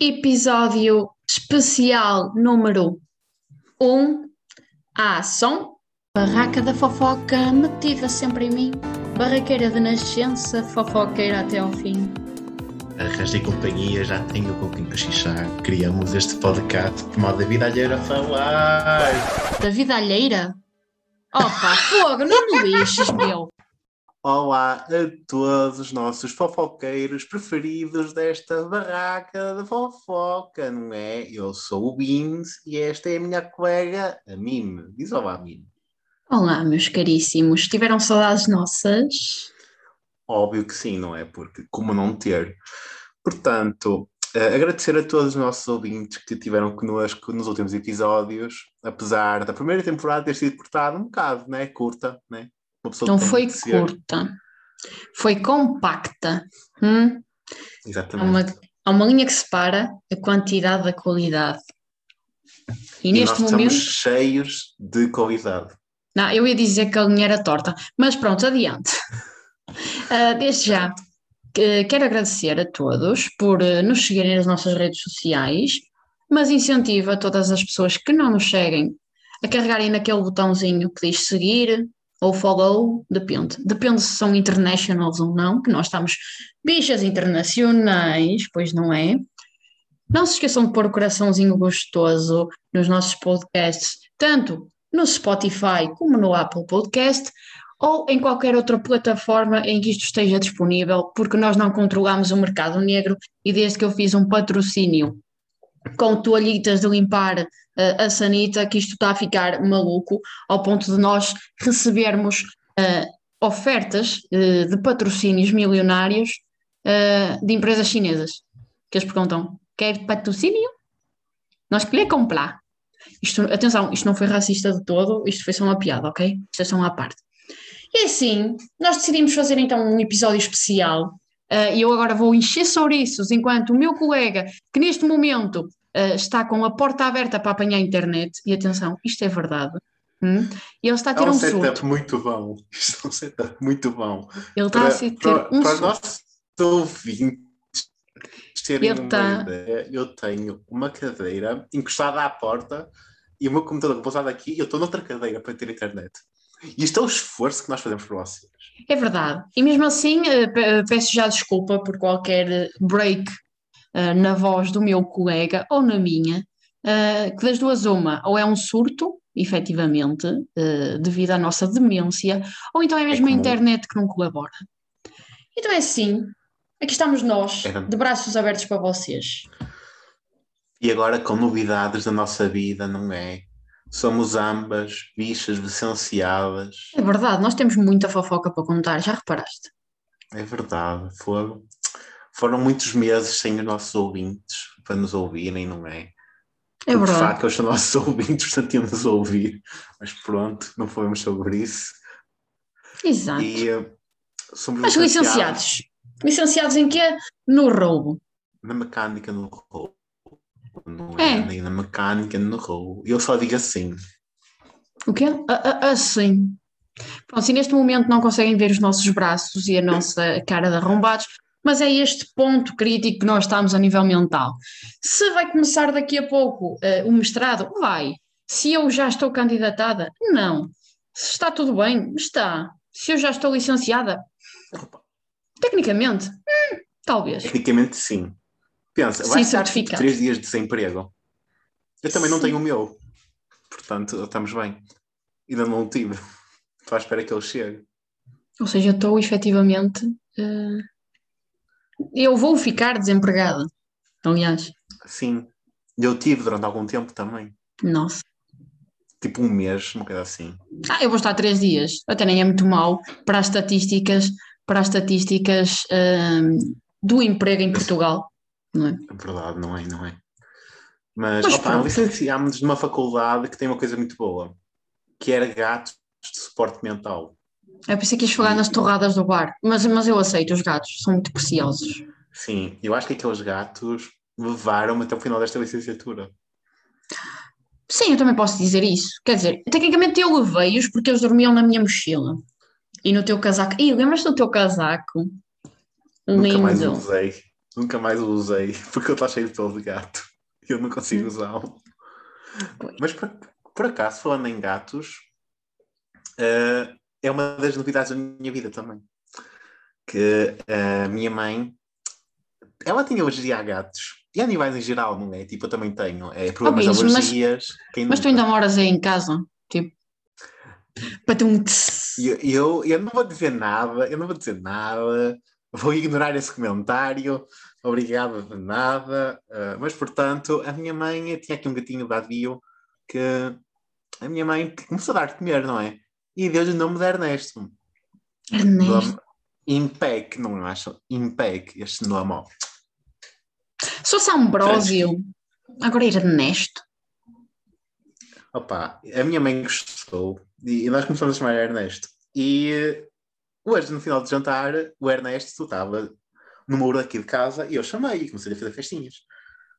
Episódio especial número 1. Um, a ação. Barraca da fofoca metida sempre em mim. Barraqueira de nascença, fofoqueira até ao fim. Arranjei companhia, já tenho com quem cochichar. Criamos este podcast por modo da vida alheira a falar. Da vida alheira? Opa, fogo, não me lixes, meu. Olá a todos os nossos fofoqueiros preferidos desta barraca de fofoca, não é? Eu sou o Beans e esta é a minha colega, a Mime. Diz olá, Mime. Olá, meus caríssimos. Tiveram saudades nossas? Óbvio que sim, não é? Porque como não ter? Portanto, uh, agradecer a todos os nossos ouvintes que estiveram connosco nos últimos episódios, apesar da primeira temporada ter sido cortada um bocado, né? Curta, né? Não foi curta, foi compacta. Hum? Exatamente. Há uma, há uma linha que separa a quantidade da qualidade. E, e neste nós momento. Estamos cheios de qualidade. Não, eu ia dizer que a linha era torta, mas pronto, adiante. uh, desde já, quero agradecer a todos por uh, nos seguirem nas nossas redes sociais, mas incentivo a todas as pessoas que não nos seguem a carregarem naquele botãozinho que diz seguir, ou follow, depende. Depende se são internationals ou não, que nós estamos bichas internacionais, pois não é? Não se esqueçam de pôr o coraçãozinho gostoso nos nossos podcasts, tanto no Spotify como no Apple Podcast ou em qualquer outra plataforma em que isto esteja disponível, porque nós não controlamos o mercado negro e desde que eu fiz um patrocínio com toalhitas de limpar uh, a sanita, que isto está a ficar maluco, ao ponto de nós recebermos uh, ofertas uh, de patrocínios milionários de empresas chinesas, que eles perguntam, quer patrocínio? Nós queremos comprar. Isto, atenção, isto não foi racista de todo, isto foi só uma piada, ok? Isto é só uma parte. E assim, nós decidimos fazer então um episódio especial e eu agora vou encher chouriços enquanto o meu colega, que neste momento uh, está com a porta aberta para apanhar a internet, e atenção, isto é verdade. Hum? E ele está a ter é um, um setup muito bom. Isto é um setup muito bom. Ele está para, a ter para, um para surto. nossos ouvintes terem ele uma ideia, eu tenho uma cadeira encostada à porta e o meu computador pousado aqui e eu estou noutra cadeira para ter internet. E isto é o esforço que nós fazemos por vocês. É verdade. E mesmo assim, eh, peço já desculpa por qualquer break uh, na voz do meu colega ou na minha, uh, que das duas uma, ou é um surto, efetivamente, uh, devido à nossa demência, ou então é mesmo é a internet que não colabora. Então é assim, aqui estamos nós, é. de braços abertos para vocês. E agora com novidades da nossa vida, não é? Somos ambas bichas licenciadas. É verdade, nós temos muita fofoca para contar, já reparaste? É verdade, foram foram muitos meses sem os nossos ouvintes para nos ouvirem, não é? É verdade. De facto, os nossos ouvintes sentiam-nos ouvir, mas pronto, não fomos sobre isso. Exato. E, uh, somos mas licenciados. Licenciados em quê? No roubo. Na mecânica, no roubo. Não é, é. nem na mecânica, no roubo. Eu só digo assim. O quê? Assim. Bom, se neste momento não conseguem ver os nossos braços e a nossa cara de arrombados, mas é este ponto crítico que nós estamos a nível mental. Se vai começar daqui a pouco uh, o mestrado, vai. Se eu já estou candidatada, não. Se está tudo bem, está. Se eu já estou licenciada, tecnicamente, hum, talvez. Tecnicamente, sim. Pensa, vai estar tipo, três dias de desemprego. Eu também sim. não tenho o meu. Portanto, estamos bem. Ainda não o tive. Estou à espera que ele chegue. Ou seja, estou efetivamente uh, eu vou ficar desempregada, aliás. Sim, eu tive durante algum tempo também. Nossa. Tipo um mês, uma coisa assim. Ah, eu vou estar três dias. Até nem é muito mal para as estatísticas, para as estatísticas hum, do emprego em Portugal. Não é? é verdade, não é, não é. Mas, Mas opa, licenciámos-nos numa faculdade que tem uma coisa muito boa, que era gatos de suporte mental. Eu pensei que ias falar nas torradas do bar, mas, mas eu aceito, os gatos são muito preciosos. Sim, eu acho que aqueles gatos levaram-me até o final desta licenciatura. Sim, eu também posso dizer isso. Quer dizer, tecnicamente eu levei-os porque eles dormiam na minha mochila. E no teu casaco. Ih, lembras do teu casaco? Nunca Lindo. mais usei. nunca mais o usei, porque eu estou cheio de pelo de gato. e Eu não consigo Hum. usá-lo. Mas por, por acaso, falando em gatos, eh, é uma das novidades da minha vida também. Que a minha mãe, ela tinha alergia a gatos. E animais em geral, não é? Tipo, eu também tenho. É problemas Bicho, de mas- alergias. quem Mas tu ainda moras aí em casa, tipo. Para ter um Eu, eu, eu não vou dizer nada, eu não vou dizer nada, vou ignorar esse comentário, obrigado de nada. ah, mas, portanto, a minha mãe tinha aqui um gatinho da que a minha mãe começou a dar de comer, não é? E deu-lhe o nome de Ernesto. Ernesto. Impec, não acho? Impec, este nome. ó. Se fosse Ambrósio, agora Ernesto. Opa, a minha mãe gostou e nós começamos a chamar Ernesto. E eh, hoje, no final do jantar, o Ernesto estava no muro aqui de casa e eu chamei e comecei a fazer festinhas.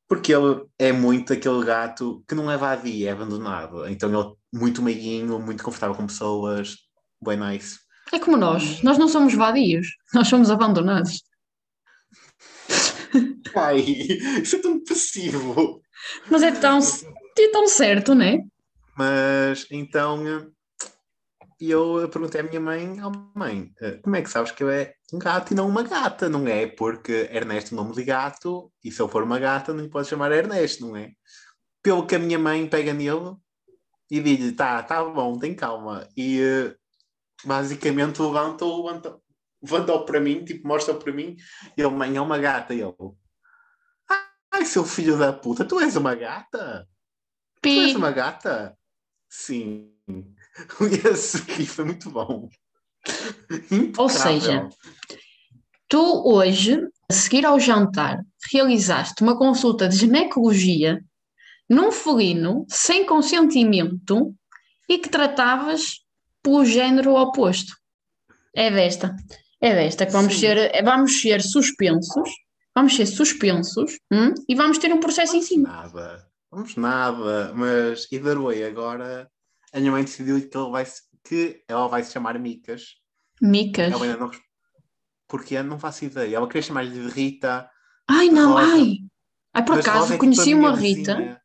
Porque ele é muito aquele gato que não é vadio, é abandonado. Então ele é muito meiguinho, muito confortável com pessoas, bem nice. É como nós. Nós não somos vadios. Nós somos abandonados. Ai, isso é tão passivo. Mas é tão, é tão certo, não é? Mas então eh, eu perguntei à minha mãe: oh, mãe, eh, como é que sabes que eu é um gato e não uma gata? Não é? Porque Ernesto é um nome de gato e se eu for uma gata não lhe pode chamar Ernesto, não é? Pelo que a minha mãe pega nele e diz-lhe: tá, tá bom, tem calma. E eh, basicamente levanta-o levanta, levanta para mim, tipo, mostra para mim, e ele, mãe, é uma gata. E ele: ai, seu filho da puta, tu és uma gata? Tu és Pi. uma gata? Sim. Aqui foi muito bom. Ou seja. Tu hoje, a seguir ao jantar, realizaste uma consulta de ginecologia num felino sem consentimento e que tratavas pelo género oposto. É desta. É desta que vamos Sim. ser, é- vamos ser suspensos, vamos ser suspensos hum, e vamos ter um processo em cima. Nada. Vamos nada. Mas either way, agora a minha mãe decidiu que, ele vai, que ela vai se chamar Micas. Micas. Ela ainda não. Porque não faço ideia. Ela queria chamar-lhe de Rita. Ai, não, Rosa. ai. Ai, por mas Rosa acaso, é tipo conheci minha uma Rita. vizinha.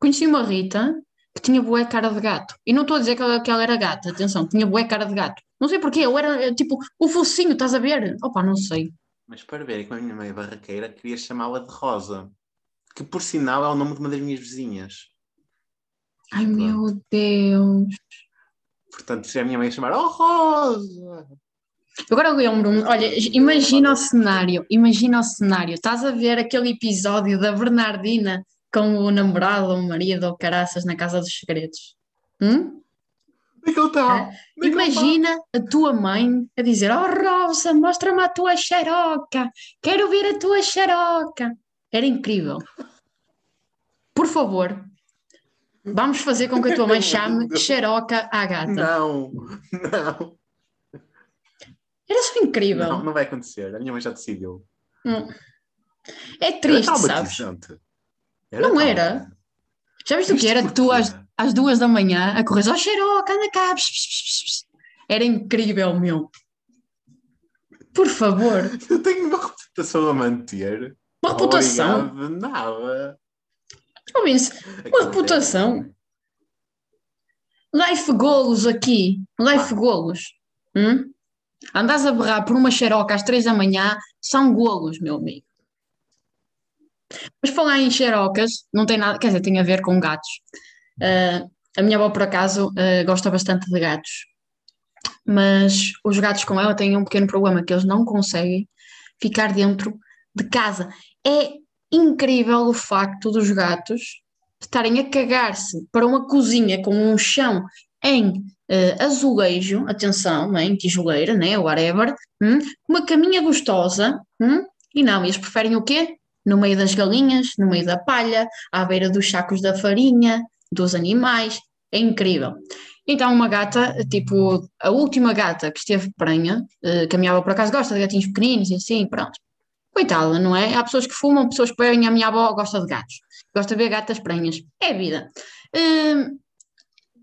Conheci uma Rita que tinha bué cara de gato. E não estou a dizer que ela, que ela era gata, atenção, tinha bué cara de gato. Não sei porquê, eu era tipo o focinho, estás a ver? Opa, não sei. Mas para ver, com a minha mãe barraqueira, queria chamá-la de Rosa. Que por sinal é o nome de uma das minhas vizinhas. Ai Pronto. meu Deus. Portanto, se a minha mãe chamar, oh Rosa! Agora lembro-me, olha, imagina o cenário, imagina o cenário. Estás a ver aquele episódio da Bernardina com o namorado ou o marido ou caraças na Casa dos Segredos? Hum? É que ele está? É. Onde que ele está? Imagina a tua mãe a dizer: Oh Rosa, mostra-me a tua xaroca, quero ver a tua xaroca. Era incrível. Por favor, vamos fazer com que a tua mãe chame xaroca à gata. Não, não, Era só incrível. não, não vai acontecer. A minha mãe já decidiu. Hum. É Era triste, sabes? traumatizante. Não era. Já viste o que era? Tu às, às duas da manhã a correr, ó xaroca, anda cá. pss. Era incrível, meu. Por favor, Eu tenho uma reputação a manter. uma reputação. Obrigado, nada. Ouve-se, Uma reputação. Life golos aqui. Life golos. Hum? Andas a berrar por uma xeroca às três da manhã, são golos, meu amigo. Mas falar em xerocas, não tem nada, quer dizer, tem a ver com gatos. Ah, a minha avó, por acaso, ah, gosta bastante de gatos. Mas os gatos com ela têm um pequeno problema, que eles não conseguem ficar dentro de casa. É incrível o facto dos gatos estarem a cagar-se para uma cozinha com um chão em eh, azulejo, atenção, né, em tijoleira, né, whatever, hum, uma caminha gostosa, hum, e não, eles preferem o quê? No meio das galinhas, no meio da palha, à beira dos sacos da farinha, dos animais, é incrível. Então, uma gata, tipo, a última gata que esteve prenha, que a minha avó por acaso gosta de gatinhos pequeninos e assim, pronto. Coitada, não é? Há pessoas que fumam, pessoas que bebem, a minha avó gosta de gatos. Gosta de ver gatas prenhas. É vida. Hum,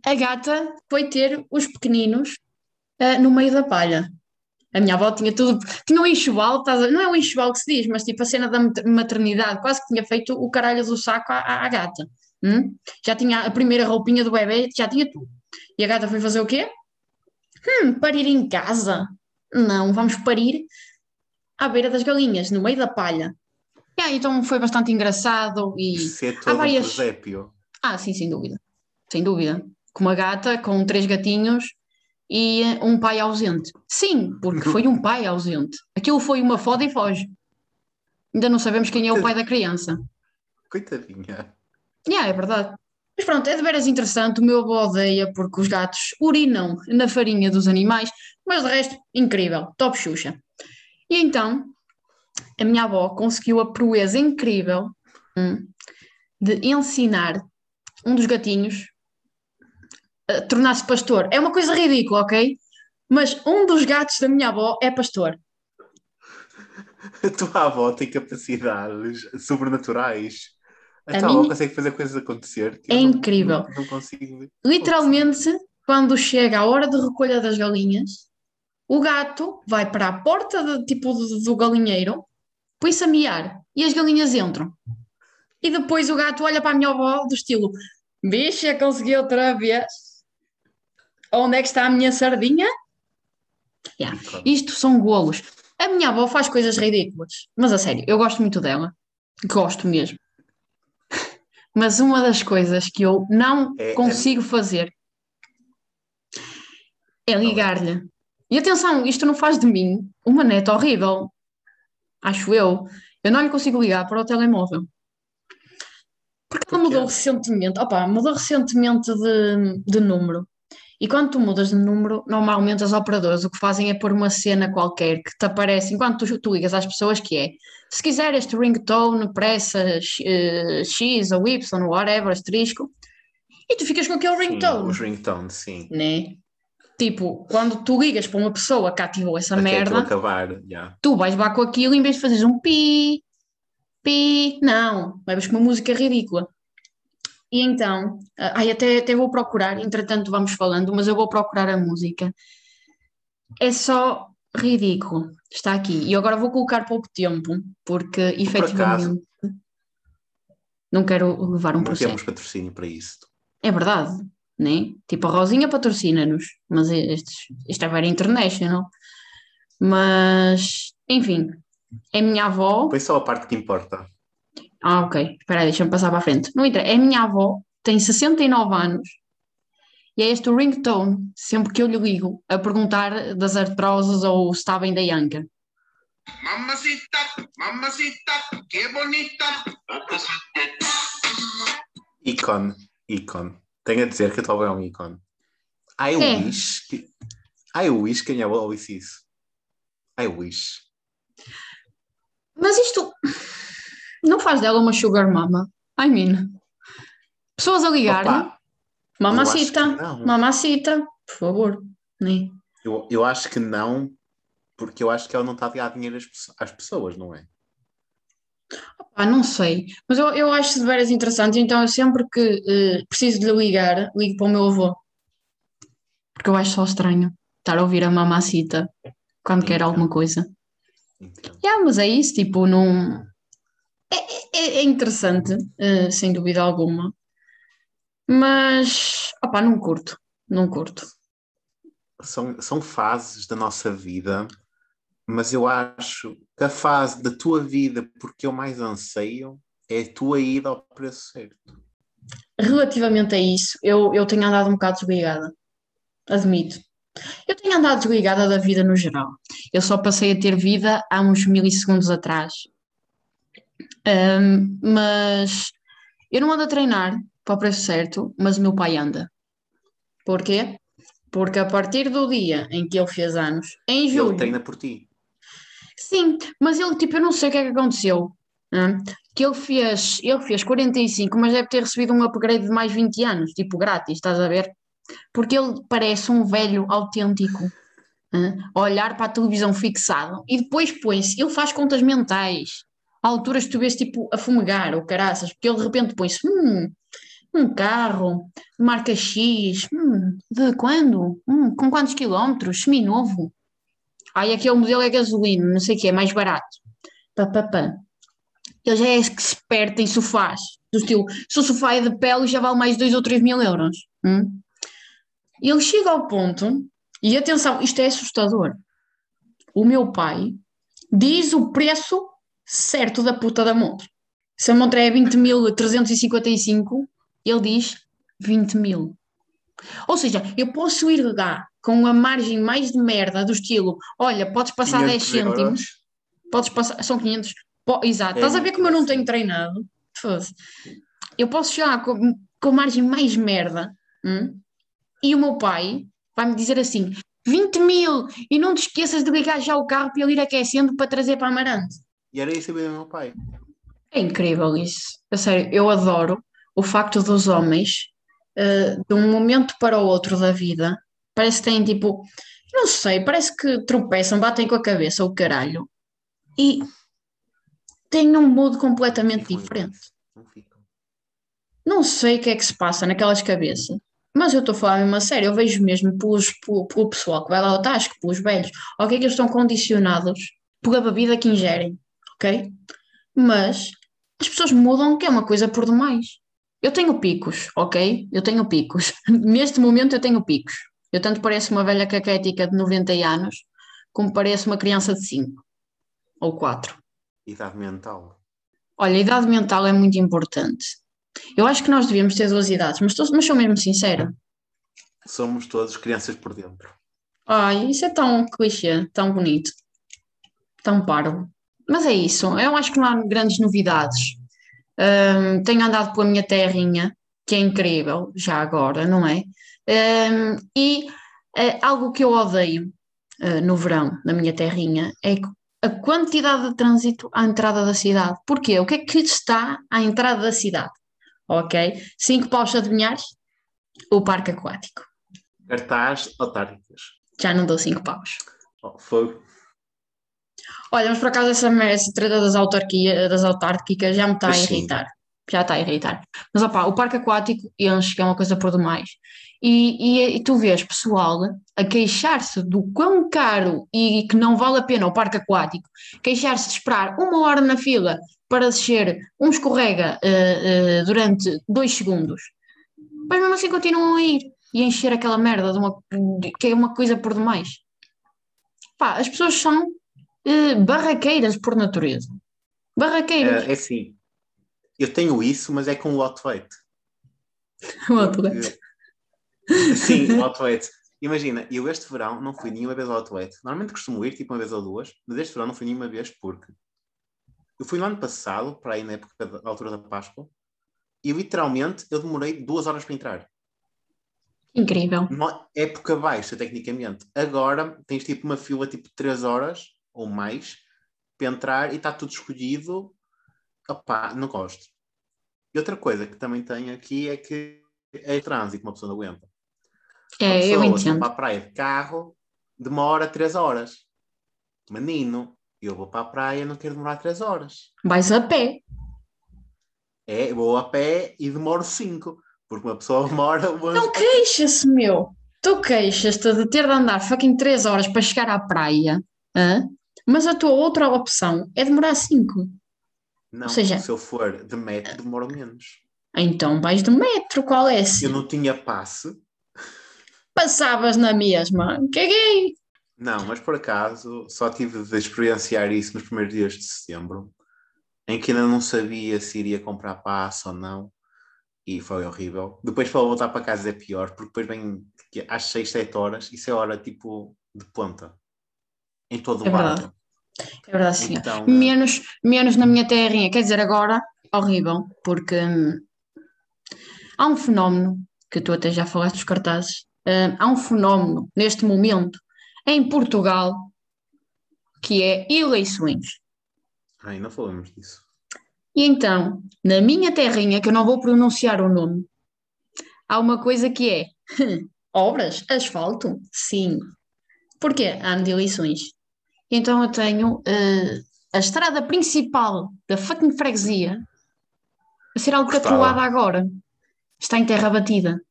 a gata foi ter os pequeninos ah, no meio da palha. A minha avó tinha tudo, tinha um enxoval, não é um enxoval que se diz, mas tipo a cena da maternidade, quase que tinha feito o caralho do saco à, à gata. Hum? Já tinha a primeira roupinha do bebê, já tinha tudo. E a gata foi fazer o quê? Hum, parir em casa? Não, vamos parir à beira das galinhas, no meio da palha. Yeah, então foi bastante engraçado e Isso é todo há várias... um Ah, sim, sem dúvida. Sem dúvida. Com uma gata, com três gatinhos e um pai ausente. Sim, porque foi um pai ausente. Aquilo foi uma foda e foge. Ainda não sabemos quem é o pai da criança. Coitadinha. Yeah, é verdade. Mas pronto, é de veras interessante. O meu avô odeia porque os gatos urinam na farinha dos animais, mas de resto, incrível. Top Xuxa. E então, a minha avó conseguiu a proeza incrível hum, de ensinar um dos gatinhos a tornar-se pastor. É uma coisa ridícula, ok? Mas um dos gatos da minha avó é pastor. A tua avó tem capacidades sobrenaturais. A, a tua minha... avó consegue fazer coisas acontecer. É incrível. Não, não consigo. Literalmente, quando chega a hora de recolha das galinhas, o gato vai para a porta de, tipo, do, do galinheiro, põe-se a miar e as galinhas entram. E depois o gato olha para a minha avó do estilo: Bicha, consegui outra vez. Onde é que está a minha sardinha? Yeah. Isto são golos. A minha avó faz coisas ridículas, mas a sério, eu gosto muito dela. Gosto mesmo. Mas uma das coisas que eu não é, é consigo é... fazer é ligar-lhe e atenção, isto não faz de mim uma neta horrível. Acho eu. Eu não lhe consigo ligar para o telemóvel. Porque ela mudou recentemente. Opa, mudou recentemente de, de número. E quando tu mudas de número, normalmente as operadoras o que fazem é pôr uma cena qualquer que te aparece enquanto tu, tu ligas às pessoas que é se quiser este ringtone, pressa uh, X ou Y, whatever, asterisco, e tu ficas com aquele ringtone. Sim, os ringtones, sim. Né? Tipo, quando tu ligas para uma pessoa que ativou essa Até merda, acabar, yeah. tu vais lá com aquilo em vez de fazeres um pi, pi, não, levas com uma música ridícula. E então, uh, ai, até, até vou procurar, entretanto vamos falando, mas eu vou procurar a música. É só ridículo, está aqui. E agora vou colocar pouco tempo, porque efetivamente não quero levar um processo. Não temos patrocínio para isso. É verdade, né? Tipo, a Rosinha patrocina-nos, mas estes, isto é very international. Mas, enfim, é minha avó. Foi só a parte que importa. Ah, ok. Espera aí, deixa-me passar para a frente. Não entra. É minha avó, tem 69 anos e é este o ringtone, sempre que eu lhe ligo, a perguntar das artroses ou se está bem da Yanka. Mamacita, mamacita, que bonita. Icon, icon. Tenho a dizer que a ver um ícone. I é. wish que. I wish que a minha avó ouvisse isso. I wish. Mas isto não faz dela uma sugar mama. I mean. Pessoas a ligar-lhe. Mamacita, mamacita, por favor. Né? Eu, eu acho que não, porque eu acho que ela não está a dar dinheiro às pessoas, não é? Ah, não sei, mas eu, eu acho de veras interessante, então eu sempre que uh, preciso de ligar, ligo para o meu avô. Porque eu acho só estranho estar a ouvir a mamacita quando Entendo. quer alguma coisa. Entendo. Yeah, mas é isso, tipo, não. É, é, é interessante, uh, sem dúvida alguma. Mas, opá, não curto, não curto. São, são fases da nossa vida mas eu acho que a fase da tua vida porque eu mais anseio é a tua ida ao preço certo. Relativamente a isso, eu, eu tenho andado um bocado desligada, admito. Eu tenho andado desligada da vida no geral. Eu só passei a ter vida há uns milissegundos atrás. Um, mas eu não ando a treinar para o preço certo, mas o meu pai anda. Porquê? Porque a partir do dia em que ele fez anos, em julho. Ele treina por ti. Sim, mas ele, tipo, eu não sei o que é que aconteceu. Né? Que ele fez, ele fez 45, mas deve ter recebido um upgrade de mais 20 anos, tipo, grátis, estás a ver? Porque ele parece um velho autêntico, né? a olhar para a televisão fixado e depois põe-se, ele faz contas mentais, alturas que tu vês, tipo, a fumegar ou caraças, porque ele de repente põe-se, hum, um carro, marca X, hum, de quando? Hum, com quantos quilómetros? Seminovo Ai, aquele modelo é gasolina, não sei o que, é mais barato. Pá, pá, pá. Ele já é expert em sofás. Do estilo, se o sofá é de pele, já vale mais 2 ou 3 mil euros. Hum? Ele chega ao ponto, e atenção, isto é assustador. O meu pai diz o preço certo da puta da moto. Se a moto é 20.355, ele diz 20 mil. Ou seja, eu posso ir lá com a margem mais de merda do estilo, olha, podes passar 10 cêntimos, euros. podes passar, são 500, po, exato, é estás a ver como eu não tenho treinado? Eu posso chegar com, com a margem mais merda hum? e o meu pai vai-me dizer assim, 20 mil, e não te esqueças de ligar já o carro para ele ir aquecendo para trazer para Amarante. E era isso o meu pai. É incrível isso. A sério, eu adoro o facto dos homens, uh, de um momento para o outro da vida, parece que têm tipo, não sei, parece que tropeçam, batem com a cabeça o caralho e têm um modo completamente diferente. Não sei o que é que se passa naquelas cabeças. Mas eu estou a falar mesmo a sério, eu vejo mesmo pelos, pelo, pelo pessoal que vai lá ao Tasco, pelos velhos, ok, que eles estão condicionados pela bebida que ingerem, ok? Mas as pessoas mudam, que é uma coisa por demais. Eu tenho picos, ok? Eu tenho picos. Neste momento eu tenho picos. Eu tanto pareço uma velha caquética de 90 anos, como pareço uma criança de 5 ou 4. Idade mental. Olha, a idade mental é muito importante. Eu acho que nós devíamos ter duas idades, mas, tô, mas sou mesmo sincera. Somos todos crianças por dentro. Ai, isso é tão clichê, tão bonito, tão parvo. Mas é isso, eu acho que não há grandes novidades. Um, tenho andado pela minha terrinha, que é incrível, já agora, não é? Um, e uh, algo que eu odeio uh, no verão, na minha terrinha, é a quantidade de trânsito à entrada da cidade. Porquê? O que é que está à entrada da cidade? Ok? Cinco paus de adivinhar? O parque aquático. Cartaz autárquicas. Já não dou cinco paus. Oh, foi. Olha, mas por acaso essa, essa treta das, autarquia, das autárquicas já me está a irritar. Já está a irritar. Mas opá, o parque aquático enche, que é uma coisa por demais. E, e, e tu vês pessoal a queixar-se do quão caro e que não vale a pena o parque aquático, queixar-se de esperar uma hora na fila para descer um escorrega uh, uh, durante dois segundos, mas mesmo assim continuam a ir e a encher aquela merda de uma, que é uma coisa por demais. Pá, as pessoas são barraqueiras por natureza. Barraqueiras. É, é sim. Eu tenho isso, mas é com o outweight. O outweight. Sim, o outweight. Imagina, eu este verão não fui nenhuma vez ao outweight. Normalmente costumo ir tipo uma vez ou duas, mas este verão não fui nenhuma vez porque eu fui no ano passado, para aí na época da altura da Páscoa, e literalmente eu demorei duas horas para entrar. Incrível. Uma época baixa, tecnicamente. Agora tens tipo uma fila tipo três horas ou mais para entrar e está tudo escolhido. Opá, não gosto. E outra coisa que também tenho aqui é que é trânsito, uma pessoa não aguenta. É, eu entendo. para a praia de carro demora três horas. Menino, eu vou para a praia não quero demorar três horas. Vais a pé. É, vou a pé e demoro cinco. Porque uma pessoa demora. Não queixas-se, meu. Tu queixas-te de ter de andar fucking três horas para chegar à praia. Hein? Mas a tua outra opção é demorar cinco. Não, Ou seja, se eu for de metro, demoro menos. Então vais de metro, qual é esse? Eu não tinha passe. Passavas na mesma. Caguei. Não, mas por acaso só tive de experienciar isso nos primeiros dias de setembro, em que ainda não sabia se iria comprar passe ou não, e foi horrível. Depois para voltar para casa é pior, porque depois vem às 6, 7 horas, isso é hora tipo de ponta, em todo é o lado. É verdade, sim. Então, menos, menos na minha terrinha, quer dizer, agora, horrível, porque hum, há um fenómeno, que tu até já falaste dos cartazes, hum, há um fenómeno neste momento em Portugal, que é eleições. Ai, não falamos disso. E então, na minha terrinha, que eu não vou pronunciar o nome, há uma coisa que é obras, asfalto, sim. Porquê? Ano de eleições. Então eu tenho uh, a estrada principal da fucking freguesia a ser alcatroada agora. Está em terra batida.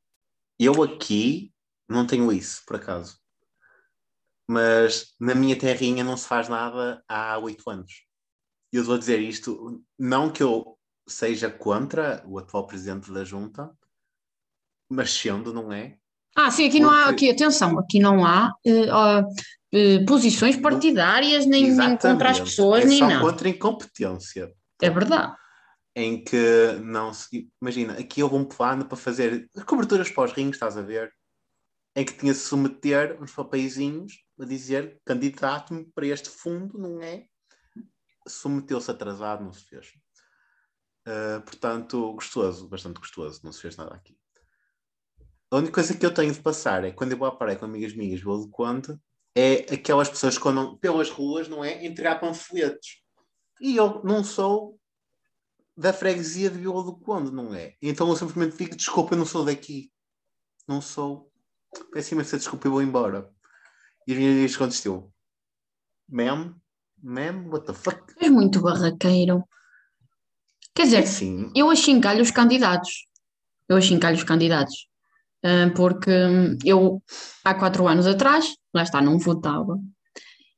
Eu aqui não tenho isso, por acaso. mas na minha terrinha não se faz nada há oito anos. E eu vou dizer isto, não que eu seja contra o atual presidente da junta, mas sendo, não é? Ah, sim, aqui não há, aqui, atenção, aqui não há uh, uh, posições partidárias, nem, nem contra as pessoas, é nem só nada. contra incompetência. É verdade. Em que não se. Imagina, aqui houve um plano para fazer coberturas para os rings, estás a ver? Em que tinha de submeter uns papeizinhos a dizer candidato-me para este fundo, não é? Submeteu-se atrasado, não se fez. Uh, portanto, gostoso, bastante gostoso, não se fez nada aqui. A única coisa que eu tenho de passar é quando eu vou à praia com amigas minhas, vou de conta, é aquelas pessoas que andam pelas ruas, não é? Entregar panfletos. E eu não sou da freguesia de Vila do Conde, não é? Então eu simplesmente digo, desculpa, eu não sou daqui. Não sou. Peço imensa desculpa, eu vou embora. E as minhas amigas contestou. Ma'am? Ma'am? What the fuck? És muito barraqueiro. Quer dizer, Sim. eu achincalho os candidatos. Eu achincalho os candidatos. Ah, porque eu, há quatro anos atrás, lá está, não votava,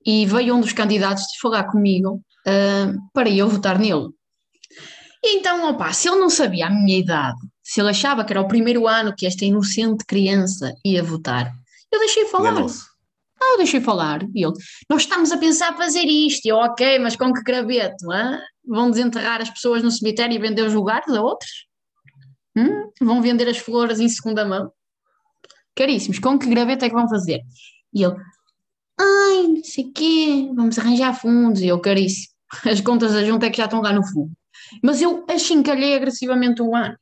e veio um dos candidatos falar comigo ah, para eu votar nele. E então, opa, se ele não sabia a minha idade, se ele achava que era o primeiro ano que esta inocente criança ia votar, eu deixei falar. Enganou-se. Ah, eu deixei falar. E ele, nós estamos a pensar fazer isto. E eu, ok, mas com que graveto? hã? Vão desenterrar as pessoas no cemitério e vender os lugares a outros? Hum? Vão vender as flores em segunda mão? Caríssimos, com que graveto é que vão fazer? E ele, ai, não sei o quê, vamos arranjar fundos. E eu, caríssimo, as contas da junta é que já estão lá no fundo. Mas eu achincalhei agressivamente um ano.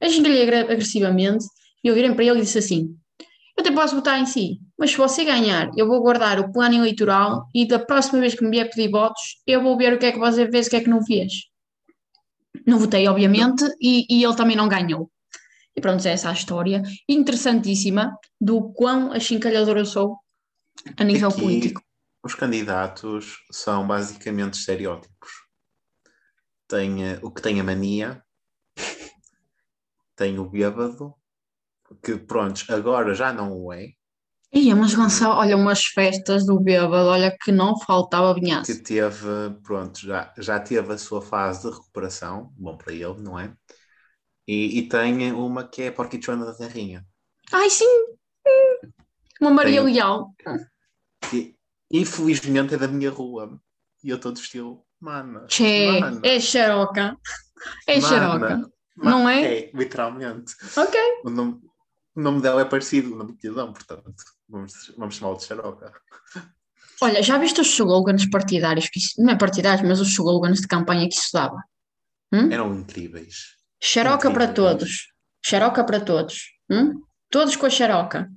Achincalhei agressivamente e eu virei para ele e disse assim: Eu até posso votar em si, mas se você ganhar, eu vou guardar o plano eleitoral e da próxima vez que me vier pedir votos, eu vou ver o que é que você fez e o que é que não fez. Não votei, obviamente, e, e ele também não ganhou. E pronto, é essa a história interessantíssima do quão achincalhadora eu sou a nível Aqui, político. Os candidatos são basicamente estereótipos. Tem eh, o que tem a mania, tem o bêbado, que pronto, agora já não o é, Ia, mas Gonçalo, olha, umas festas do bêbado, olha que não faltava que vinhaça. teve, pronto, já, já teve a sua fase de recuperação, bom para ele, não é? E, e tem uma que é a Porquitrona da Terrinha. Ai, sim! Uma Maria Tem- Leal. Que infelizmente é da minha rua. E eu estou de estilo, mana. Che, mana, é xaroca. É mana, xaroca. mana." Não é? É, literalmente. Ok. O nome, o nome dela é parecido, o nome de Tidão, portanto, vamos, vamos chamá-lo de Xaroca. Olha, já viste os slogans partidários, que isso, não é partidários, mas os slogans de campanha que isso dava? Hum? Eram incríveis. Xaroca para Incríveis. todos. Xaroca para todos. Hum? Todos com a xaroca.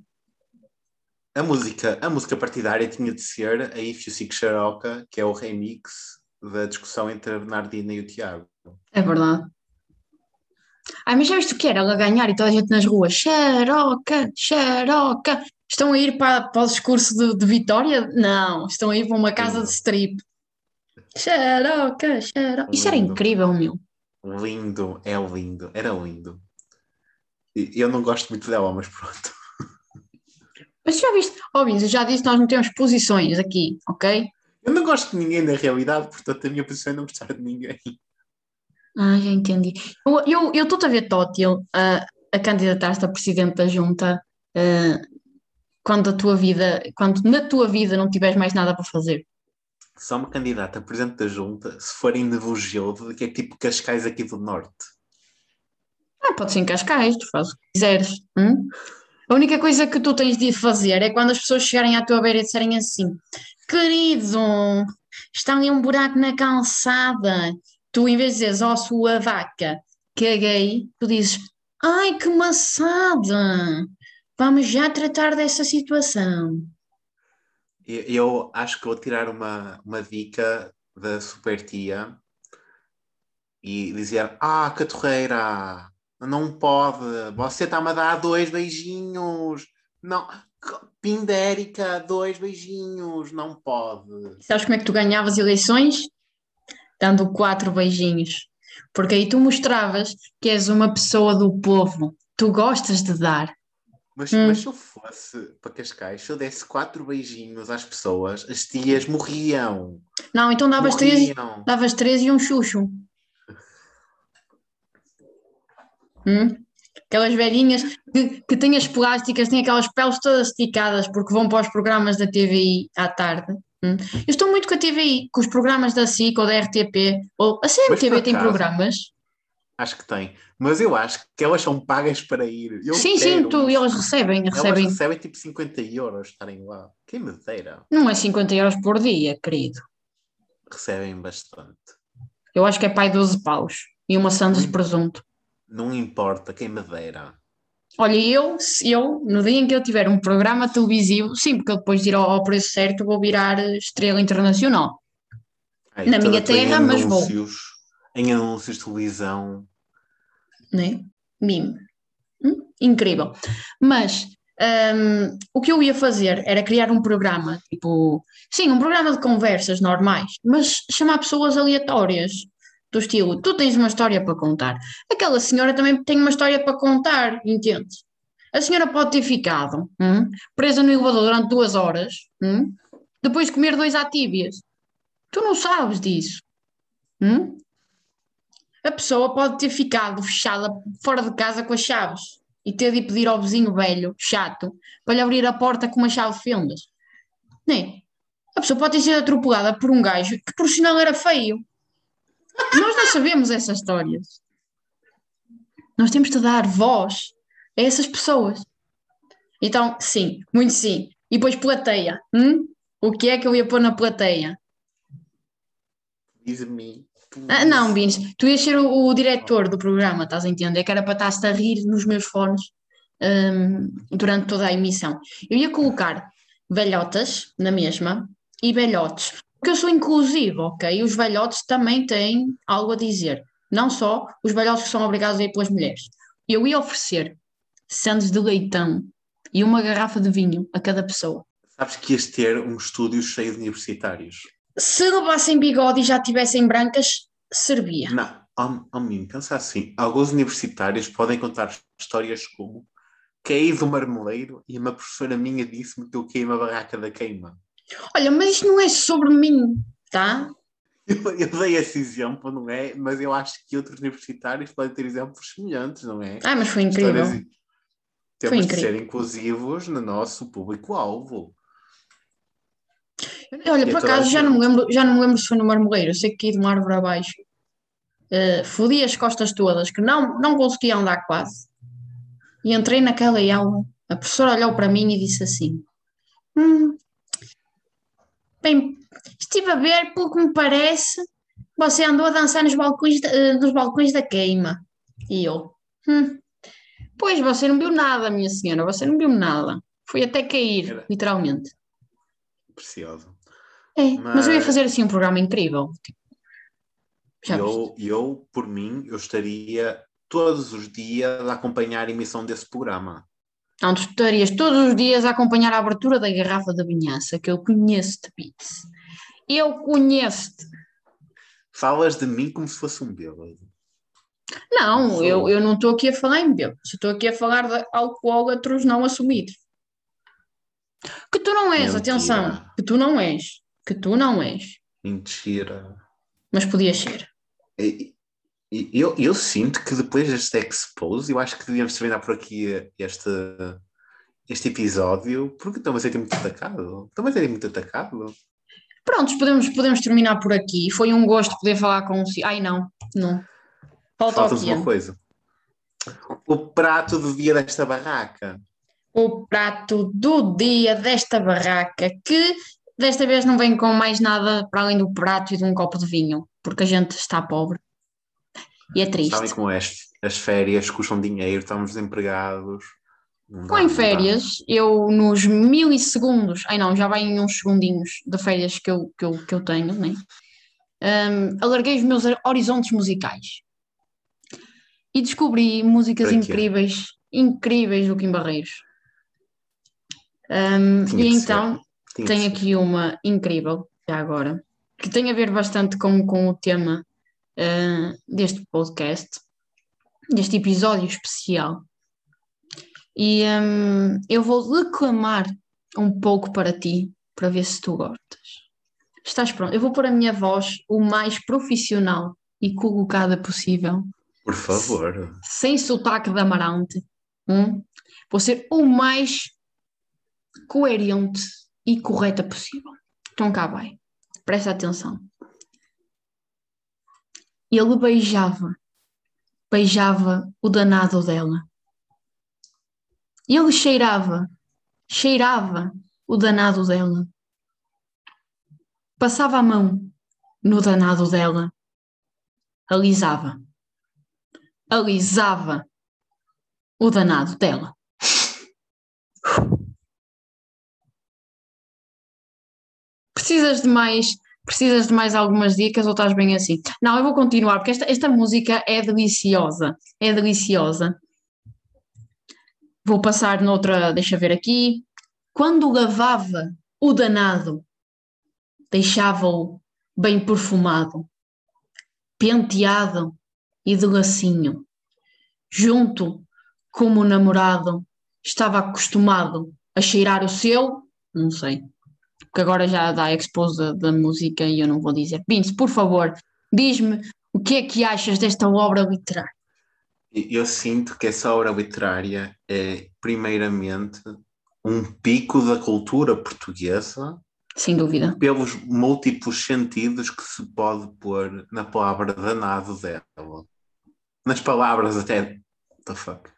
A música, a música partidária tinha de ser a If You Seek Xaroca, que é o remix da discussão entre a Bernardina e o Tiago. É verdade. Ai, mas já viste o que era? Ela ganhar e toda a gente nas ruas. Xaroca, xaroca. Estão a ir para, para o discurso de, de Vitória? Não, estão a ir para uma casa de strip. Xaroca, xaroca. Isso era incrível, meu. Lindo, é lindo, era lindo. Eu não gosto muito dela, mas pronto. Mas já viste, ó Vinzo, eu já disse, nós não temos posições aqui, ok? Eu não gosto de ninguém na realidade, portanto a minha posição é não gostar de ninguém. Ah, já entendi. Eu estou eu, eu a ver Tótil a, a candidatar-se a presidente da junta ah, quando a tua vida, quando na tua vida não tiveres mais nada para fazer. Só uma candidata a presidente da junta se for em Nevogilde, que é tipo Cascais aqui do Norte. Ah, pode ser em Cascais, tu fazes o que quiseres. hum? A única coisa que tu tens de fazer é quando as pessoas chegarem à tua beira e disserem assim: Querido, está ali um buraco na calçada. Tu, em vez de dizeres, ó, sua vaca, caguei, tu dizes: Ai, que maçada! Vamos já tratar dessa situação. Eu, eu acho que vou tirar uma, uma dica da super tia e dizer: Ah, Catorreira, não pode, você está-me a dar dois beijinhos. Não, Pindérica, dois beijinhos, não pode. Sabes como é que tu ganhavas eleições? Dando quatro beijinhos. Porque aí tu mostravas que és uma pessoa do povo. Tu gostas de dar. Mas, Hum. mas se eu fosse para Cascais, se eu desse quatro beijinhos às pessoas, as tias morriam. Não, então davas três, morriam. davas três e um chuchu. Hum? Aquelas velhinhas que, que têm as plásticas, têm aquelas peles todas esticadas porque vão para os programas da TVI à tarde. Hum? Eu estou muito com a TVI, com os programas da SIC ou da RTP, ou a CMTV tem acaso- programas. Acho que tem. Mas eu acho que elas são pagas para ir. Eu sim, sim, tu, isso. eles recebem, Elas recebem. recebem tipo 50 euros estarem lá. Quem me dera. Não é 50 euros por dia, querido. Recebem bastante. Eu acho que é pai 12 paus e uma sandes de presunto. Não importa, quem me dera. Olha, eu, eu, no dia em que eu tiver um programa televisivo, sim, porque eu depois de ir ao, ao preço certo vou virar eh, estrela internacional. Ai, Na tu- minha terra, mas vou. Em anúncios de televisão. né? Mime. Hum? Incrível. Mas hum, o que eu ia fazer era criar um programa, tipo, sim, um programa de conversas normais, mas chamar pessoas aleatórias, do estilo, tu tens uma história para contar. Aquela senhora também tem uma história para contar, entendes? A senhora pode ter ficado hum, presa no elevador durante duas horas, hum, depois de comer dois atíbias. Tu não sabes disso. hum? A pessoa pode ter ficado fechada fora de casa com as chaves e ter de ir pedir ao vizinho velho, chato, para lhe abrir a porta com uma chave de fendas. Nem. A pessoa pode ter sido atropelada por um gajo que por sinal era feio. Nós não sabemos essas histórias. Nós temos de dar voz a essas pessoas. Então, sim, muito sim. E depois plateia. Hum? O que é que eu ia pôr na plateia? Diz-me. Ah, não, Bins, tu ias ser o, o diretor do programa, estás a entender? Que era para estar-te a rir nos meus fones hum, durante toda a emissão. Eu ia colocar velhotas na mesma e velhotes, porque eu sou inclusivo, ok? Os velhotes também têm algo a dizer, não só os velhotes que são obrigados a ir pelas mulheres. Eu ia oferecer sandes de leitão e uma garrafa de vinho a cada pessoa. Sabes que ias ter um estúdio cheio de universitários. Se levassem bigode e já tivessem brancas, servia. Não, ao, ao mim, pensa assim. Alguns universitários podem contar histórias como caí do marmoleiro e uma professora minha disse-me que eu queimo a barraca da queima. Olha, mas isto não é sobre mim, tá? Eu, eu dei esse exemplo, não é? Mas eu acho que outros universitários podem ter exemplos semelhantes, não é? Ah, mas foi incrível. Histórias- Temos de incrível. ser inclusivos no nosso público-alvo. Olha, E por acaso já não, me gente. lembro, já não me lembro se foi no Marmoleiro. Eu sei que caí de uma árvore abaixo. Uh, fodi as costas todas, que não, não conseguia andar quase. E entrei naquela aula. A professora olhou para mim e disse assim: "Hum, Bem, estive a ver, pelo que me parece, você andou a dançar nos balcões, da- eh, nos balcões da queima. E eu: "Hum, Pois, você não viu nada, minha senhora, você não viu nada. Fui até cair, Era- literalmente. Precioso. É, mas eu ia Mas- fazer assim um programa incrível. tipo, Já viste? Eu, eu, por mim, eu estaria todos os dias a acompanhar a emissão desse programa. Não, tu estarias todos os dias a acompanhar a abertura da garrafa da vinhaça, que eu conheço-te, Pete. Eu conheço-te. Falas de mim como se fosse um bêbado. Não, Sou. eu, eu não estou aqui a falar em bêbado, estou aqui a falar de alcoólatros não assumidos. Que tu não és, Mentira. atenção, que tu não és, que tu não és, Mentira. mas podias ser. E- Eu, eu sinto que depois deste expose, eu acho que devíamos terminar por aqui este, este episódio, porque estou a ser muito atacado. Estou a ser muito atacado. Prontos, podemos, podemos terminar por aqui. Foi um gosto poder falar com o. Ai, não, não. Falta Falta-nos uma coisa. O prato do dia desta barraca. o prato do dia desta barraca, que desta vez não vem com mais nada para além do prato e de um copo de vinho, porque a gente está pobre. E é triste. Sabem como é? As, as férias custam dinheiro, estamos desempregados. Com em férias, eu nos milissegundos, ai não, já vai em uns segundinhos de férias que eu, que eu, que eu tenho, né? Hum, alarguei os meus horizontes musicais e descobri músicas incríveis, incríveis do Kim Barreiros. Tinha e então tenho aqui uma incrível, já agora, que tem a ver bastante com, com o tema ah, deste podcast, deste episódio especial, E hum, eu vou declamar um pouco para ti, para ver se tu gostas. Estás pronto? Eu vou pôr a minha voz o mais profissional e colocada possível. Por favor. Sem sotaque de amarante. Hum? Vou ser o mais coerente e correta possível. Então cá vai. Presta atenção. Ele beijava, beijava o danado dela. Ele cheirava, cheirava o danado dela. Passava a mão no danado dela. Alisava, alisava o danado dela. Precisas de mais, precisas de mais algumas dicas ou estás bem assim? Não, eu vou continuar porque esta, esta música é deliciosa, é deliciosa. Vou passar noutra, deixa ver aqui. Quando lavava o danado, deixava-o bem perfumado, penteado e de lacinho. Junto, como o namorado, estava acostumado a cheirar o seu, não sei, porque agora já dá expose da, da música e eu não vou dizer. Vince, por favor, diz-me o que é que achas desta obra literária? Eu sinto que essa obra literária é, primeiramente, um pico da cultura portuguesa. Sem dúvida. Pelos múltiplos sentidos que se pode pôr na palavra danado dela. Nas palavras até. What the fuck?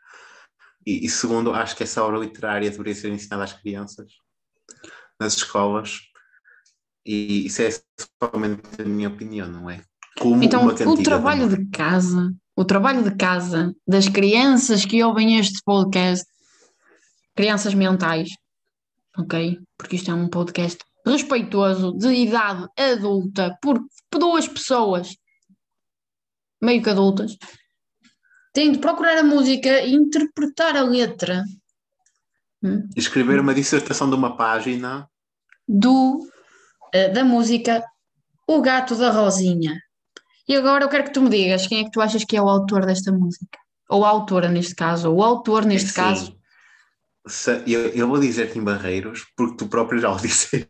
E, e segundo, acho que essa obra literária deveria ser ensinada às crianças, nas escolas. E isso é somente a minha opinião, não é? Como então, o trabalho de casa o trabalho de casa das crianças que ouvem este podcast, crianças mentais, ok? Porque isto é um podcast respeitoso, de idade adulta, por duas pessoas meio que adultas, têm de procurar a música e interpretar a letra. Hum? Escrever uma dissertação de uma página do, uh, da música O Gato da Rosinha. E agora eu quero que tu me digas quem é que tu achas que é o autor desta música? Ou a autora, neste caso, ou o autor, neste Sim. caso. Eu, eu vou dizer-te em Barreiros, porque tu próprio já o disseste.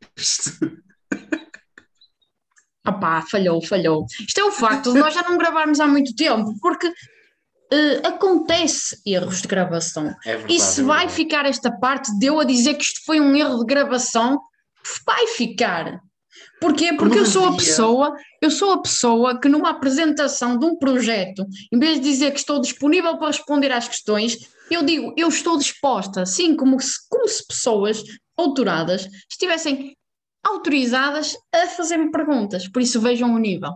Opá, falhou, falhou. Isto é o facto de nós já não gravarmos há muito tempo, porque uh, acontece erros de gravação. É verdade, e se é vai ficar esta parte de eu a dizer que isto foi um erro de gravação, vai ficar. Porquê? Porque eu sou a pessoa, eu sou a pessoa que numa apresentação de um projeto, em vez de dizer que estou disponível para responder às questões, eu digo, eu estou disposta, assim como se, como se pessoas doutoradas estivessem autorizadas a fazer-me perguntas. Por isso vejam o nível.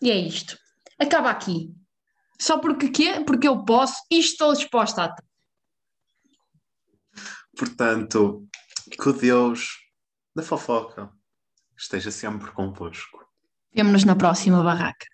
E é isto. Acaba aqui. Só porque quê? Porque eu posso e estou disposta a. Portanto, que Deus da fofoca esteja sempre convosco. Vemo-nos na próxima barraca.